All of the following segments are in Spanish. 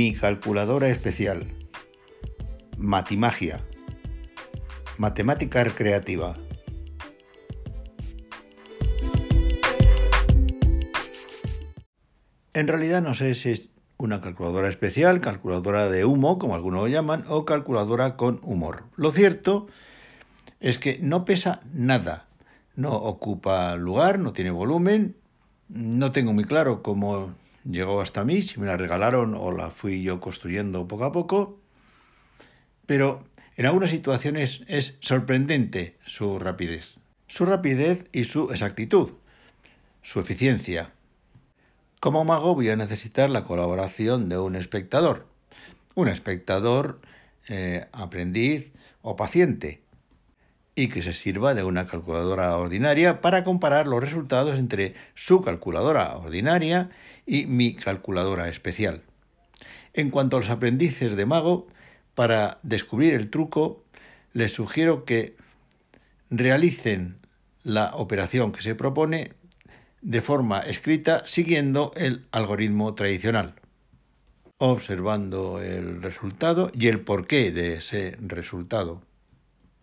Mi calculadora especial. Matimagia. Matemática recreativa. En realidad no sé si es una calculadora especial, calculadora de humo, como algunos lo llaman, o calculadora con humor. Lo cierto es que no pesa nada, no ocupa lugar, no tiene volumen, no tengo muy claro cómo llegó hasta mí, si me la regalaron o la fui yo construyendo poco a poco, pero en algunas situaciones es sorprendente su rapidez, su rapidez y su exactitud, su eficiencia. Como mago voy a necesitar la colaboración de un espectador, un espectador eh, aprendiz o paciente, y que se sirva de una calculadora ordinaria para comparar los resultados entre su calculadora ordinaria y mi calculadora especial. En cuanto a los aprendices de mago, para descubrir el truco, les sugiero que realicen la operación que se propone de forma escrita siguiendo el algoritmo tradicional, observando el resultado y el porqué de ese resultado.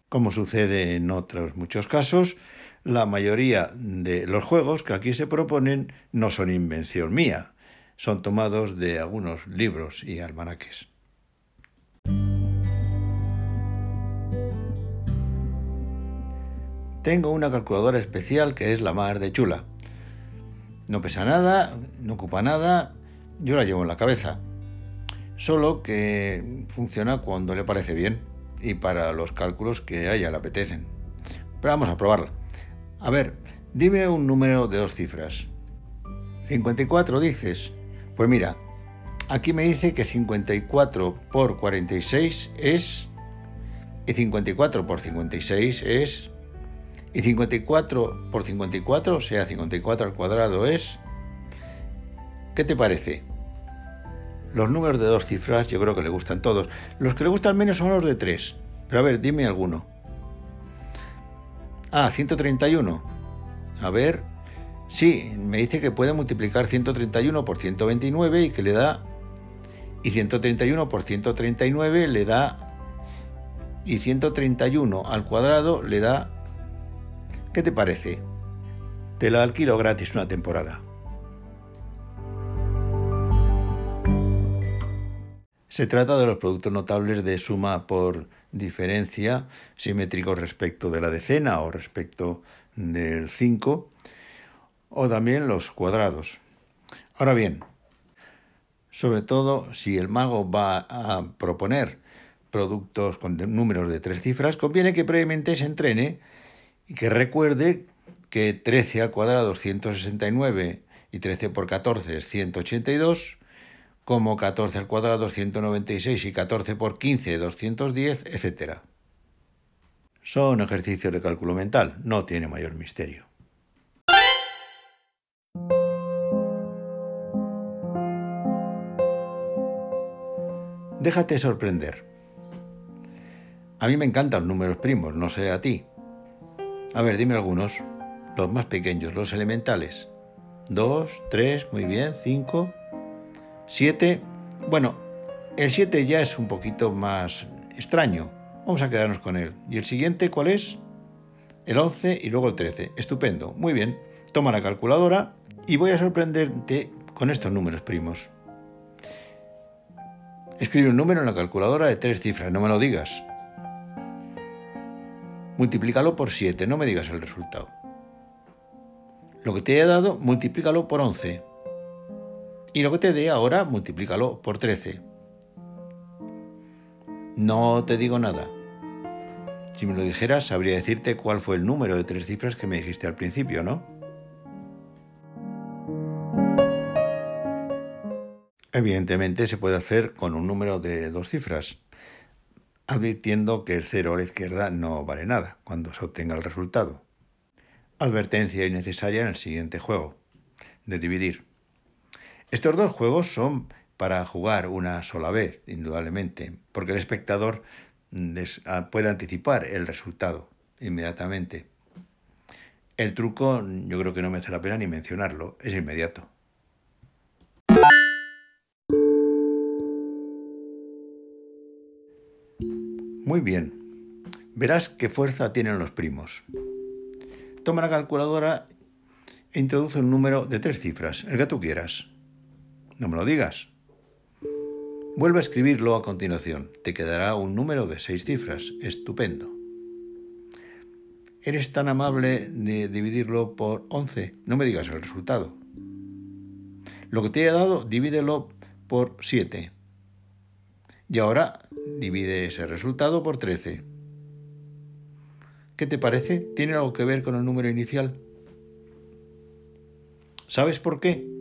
Como sucede en otros muchos casos, la mayoría de los juegos que aquí se proponen no son invención mía, son tomados de algunos libros y almanaques. Tengo una calculadora especial que es la más de chula. No pesa nada, no ocupa nada, yo la llevo en la cabeza. Solo que funciona cuando le parece bien y para los cálculos que a ella le apetecen. Pero vamos a probarla. A ver, dime un número de dos cifras. 54 dices. Pues mira, aquí me dice que 54 por 46 es... Y 54 por 56 es... Y 54 por 54, o sea, 54 al cuadrado es... ¿Qué te parece? Los números de dos cifras yo creo que le gustan todos. Los que le gustan menos son los de tres. Pero a ver, dime alguno. Ah, 131. A ver. Sí, me dice que puede multiplicar 131 por 129 y que le da... Y 131 por 139 le da... Y 131 al cuadrado le da ¿Qué te parece? Te la alquilo gratis una temporada. Se trata de los productos notables de suma por diferencia simétricos respecto de la decena o respecto del 5 o también los cuadrados. Ahora bien, sobre todo si el mago va a proponer productos con números de tres cifras, conviene que previamente se entrene y que recuerde que 13 al cuadrado es 169 y 13 por 14 es 182, como 14 al cuadrado es 196 y 14 por 15 210, etc. Son ejercicios de cálculo mental, no tiene mayor misterio. Déjate sorprender. A mí me encantan los números primos, no sé a ti, a ver, dime algunos. Los más pequeños, los elementales. Dos, tres, muy bien, cinco, siete. Bueno, el siete ya es un poquito más extraño. Vamos a quedarnos con él. ¿Y el siguiente cuál es? El 11 y luego el 13. Estupendo. Muy bien. Toma la calculadora y voy a sorprenderte con estos números primos. Escribe un número en la calculadora de tres cifras, no me lo digas multiplícalo por 7, no me digas el resultado. Lo que te he dado, multiplícalo por 11. Y lo que te dé ahora, multiplícalo por 13. No te digo nada. Si me lo dijeras, sabría decirte cuál fue el número de tres cifras que me dijiste al principio, ¿no? Evidentemente se puede hacer con un número de dos cifras advirtiendo que el cero a la izquierda no vale nada cuando se obtenga el resultado. Advertencia innecesaria en el siguiente juego, de dividir. Estos dos juegos son para jugar una sola vez, indudablemente, porque el espectador mm, puede anticipar el resultado inmediatamente. El truco, yo creo que no merece la pena ni mencionarlo, es inmediato. Muy bien, verás qué fuerza tienen los primos. Toma la calculadora e introduce un número de tres cifras, el que tú quieras. No me lo digas. Vuelve a escribirlo a continuación. Te quedará un número de seis cifras. Estupendo. ¿Eres tan amable de dividirlo por 11? No me digas el resultado. Lo que te he dado, divídelo por 7. Y ahora divide ese resultado por 13. ¿Qué te parece? ¿Tiene algo que ver con el número inicial? ¿Sabes por qué?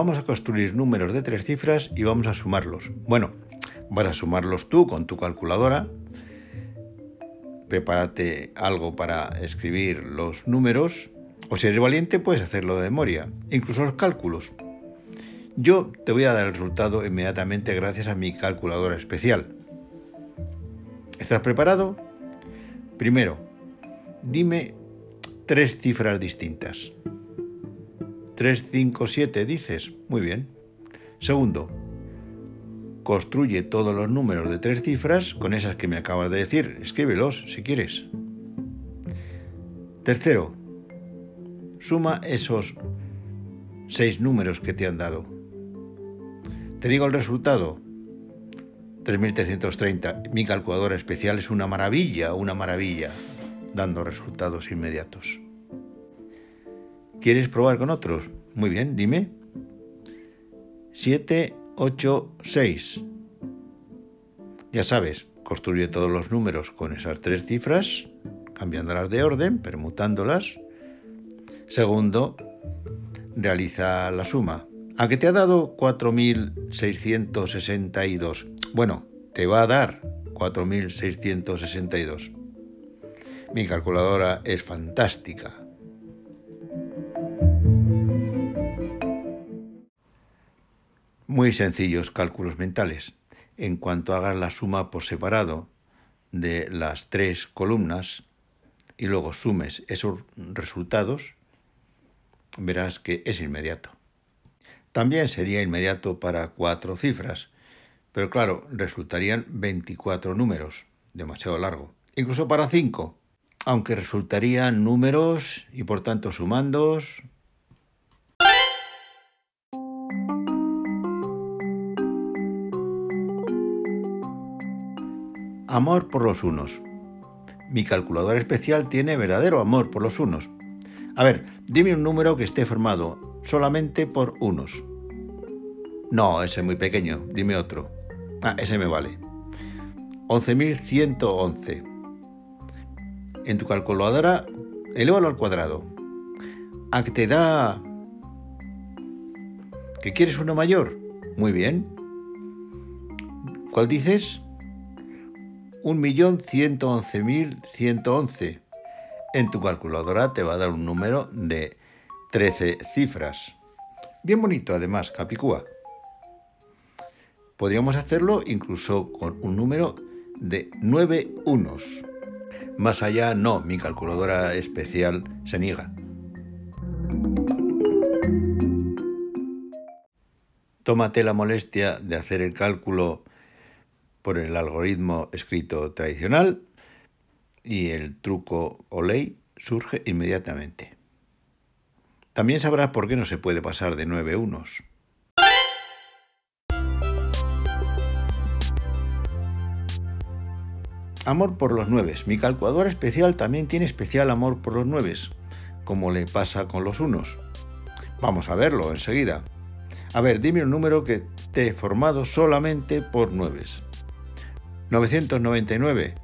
Vamos a construir números de tres cifras y vamos a sumarlos. Bueno, vas a sumarlos tú con tu calculadora. Prepárate algo para escribir los números. O si eres valiente, puedes hacerlo de memoria, incluso los cálculos. Yo te voy a dar el resultado inmediatamente gracias a mi calculadora especial. ¿Estás preparado? Primero, dime tres cifras distintas. 3, 5, 7 dices. Muy bien. Segundo, construye todos los números de tres cifras con esas que me acabas de decir. Escríbelos si quieres. Tercero, suma esos seis números que te han dado. Te digo el resultado. 3.330. Mi calculadora especial es una maravilla, una maravilla, dando resultados inmediatos. ¿Quieres probar con otros? Muy bien, dime. 7, 8, 6. Ya sabes, construye todos los números con esas tres cifras, cambiándolas de orden, permutándolas. Segundo, realiza la suma. ¿A qué te ha dado 4.662? Bueno, te va a dar 4.662. Mi calculadora es fantástica. Muy sencillos cálculos mentales. En cuanto hagas la suma por separado de las tres columnas y luego sumes esos resultados, verás que es inmediato. También sería inmediato para cuatro cifras, pero claro, resultarían 24 números, demasiado largo. Incluso para cinco, aunque resultarían números y por tanto sumandos Amor por los unos. Mi calculadora especial tiene verdadero amor por los unos. A ver, dime un número que esté formado solamente por unos. No, ese es muy pequeño, dime otro. Ah, ese me vale. 11.111. En tu calculadora, elévalo al cuadrado. ¿A que te da... ¿Que quieres uno mayor? Muy bien. ¿Cuál dices? 1.111.111. En tu calculadora te va a dar un número de 13 cifras. Bien bonito además, Capicúa. Podríamos hacerlo incluso con un número de 9 unos. Más allá no, mi calculadora especial se niega. Tómate la molestia de hacer el cálculo por el algoritmo escrito tradicional y el truco o ley surge inmediatamente. También sabrás por qué no se puede pasar de nueve unos. Amor por los nueves. Mi calculadora especial también tiene especial amor por los nueves, como le pasa con los unos. Vamos a verlo enseguida. A ver, dime un número que esté formado solamente por nueves. 999.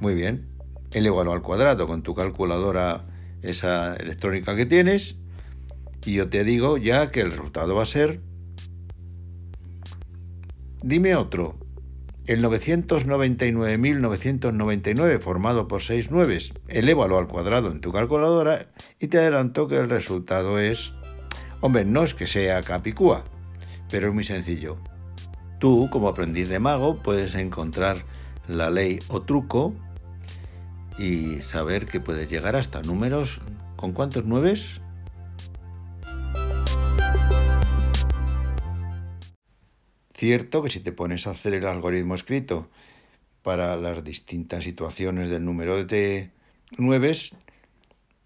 Muy bien. Elévalo al cuadrado con tu calculadora esa electrónica que tienes. Y yo te digo ya que el resultado va a ser... Dime otro. El 999.999 formado por 6 nueves. Elévalo al cuadrado en tu calculadora y te adelanto que el resultado es... Hombre, no es que sea capicúa, pero es muy sencillo. Tú, como aprendiz de mago, puedes encontrar la ley o truco y saber que puedes llegar hasta números ¿Con cuántos nueves? Cierto que si te pones a hacer el algoritmo escrito para las distintas situaciones del número de nueves,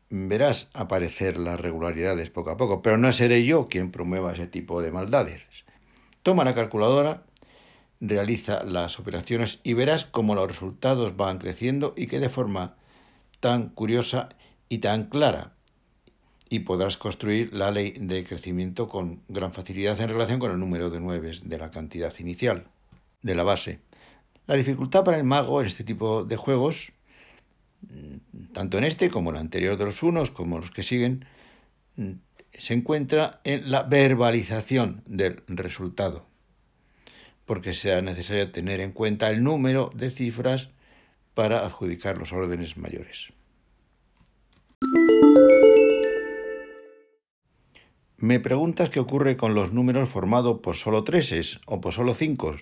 verás aparecer las regularidades poco a poco, pero no seré yo quien promueva ese tipo de maldades. Toma la calculadora, realiza las operaciones y verás cómo los resultados van creciendo y que de forma tan curiosa y tan clara y podrás construir la ley de crecimiento con gran facilidad en relación con el número de nueves de la cantidad inicial, de la base. La dificultad para el mago en este tipo de juegos, mm, tanto en este como en el anterior de los unos, como los que siguen, mm, se encuentra en la verbalización del resultado, porque sea necesario tener en cuenta el número de cifras para adjudicar los órdenes mayores. Me preguntas qué ocurre con los números formados por solo treses o por solo cinco.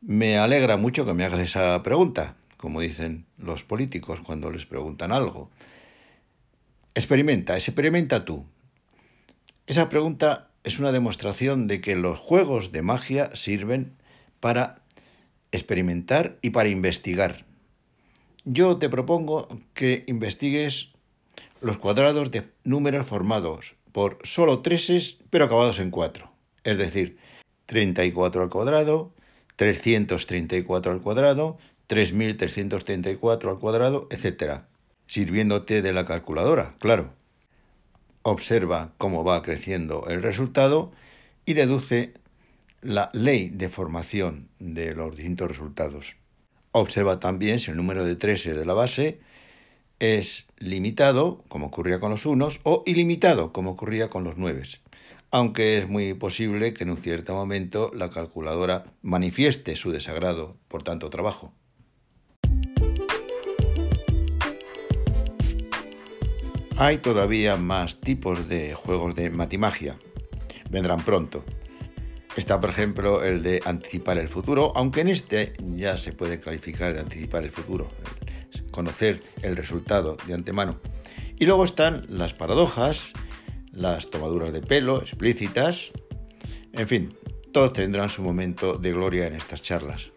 Me alegra mucho que me hagas esa pregunta, como dicen los políticos cuando les preguntan algo. Experimenta, experimenta tú. Esa pregunta es una demostración de que los juegos de magia sirven para experimentar y para investigar. Yo te propongo que investigues los cuadrados de números formados por solo treses, pero acabados en 4. Es decir, 34 al cuadrado, 334 al cuadrado, 3334 al cuadrado, etc. Sirviéndote de la calculadora, claro. Observa cómo va creciendo el resultado y deduce la ley de formación de los distintos resultados. Observa también si el número de treses de la base es limitado, como ocurría con los unos, o ilimitado, como ocurría con los nueves. Aunque es muy posible que en un cierto momento la calculadora manifieste su desagrado por tanto trabajo. Hay todavía más tipos de juegos de matimagia. Vendrán pronto. Está, por ejemplo, el de anticipar el futuro, aunque en este ya se puede calificar de anticipar el futuro conocer el resultado de antemano. Y luego están las paradojas, las tomaduras de pelo explícitas, en fin, todos tendrán su momento de gloria en estas charlas.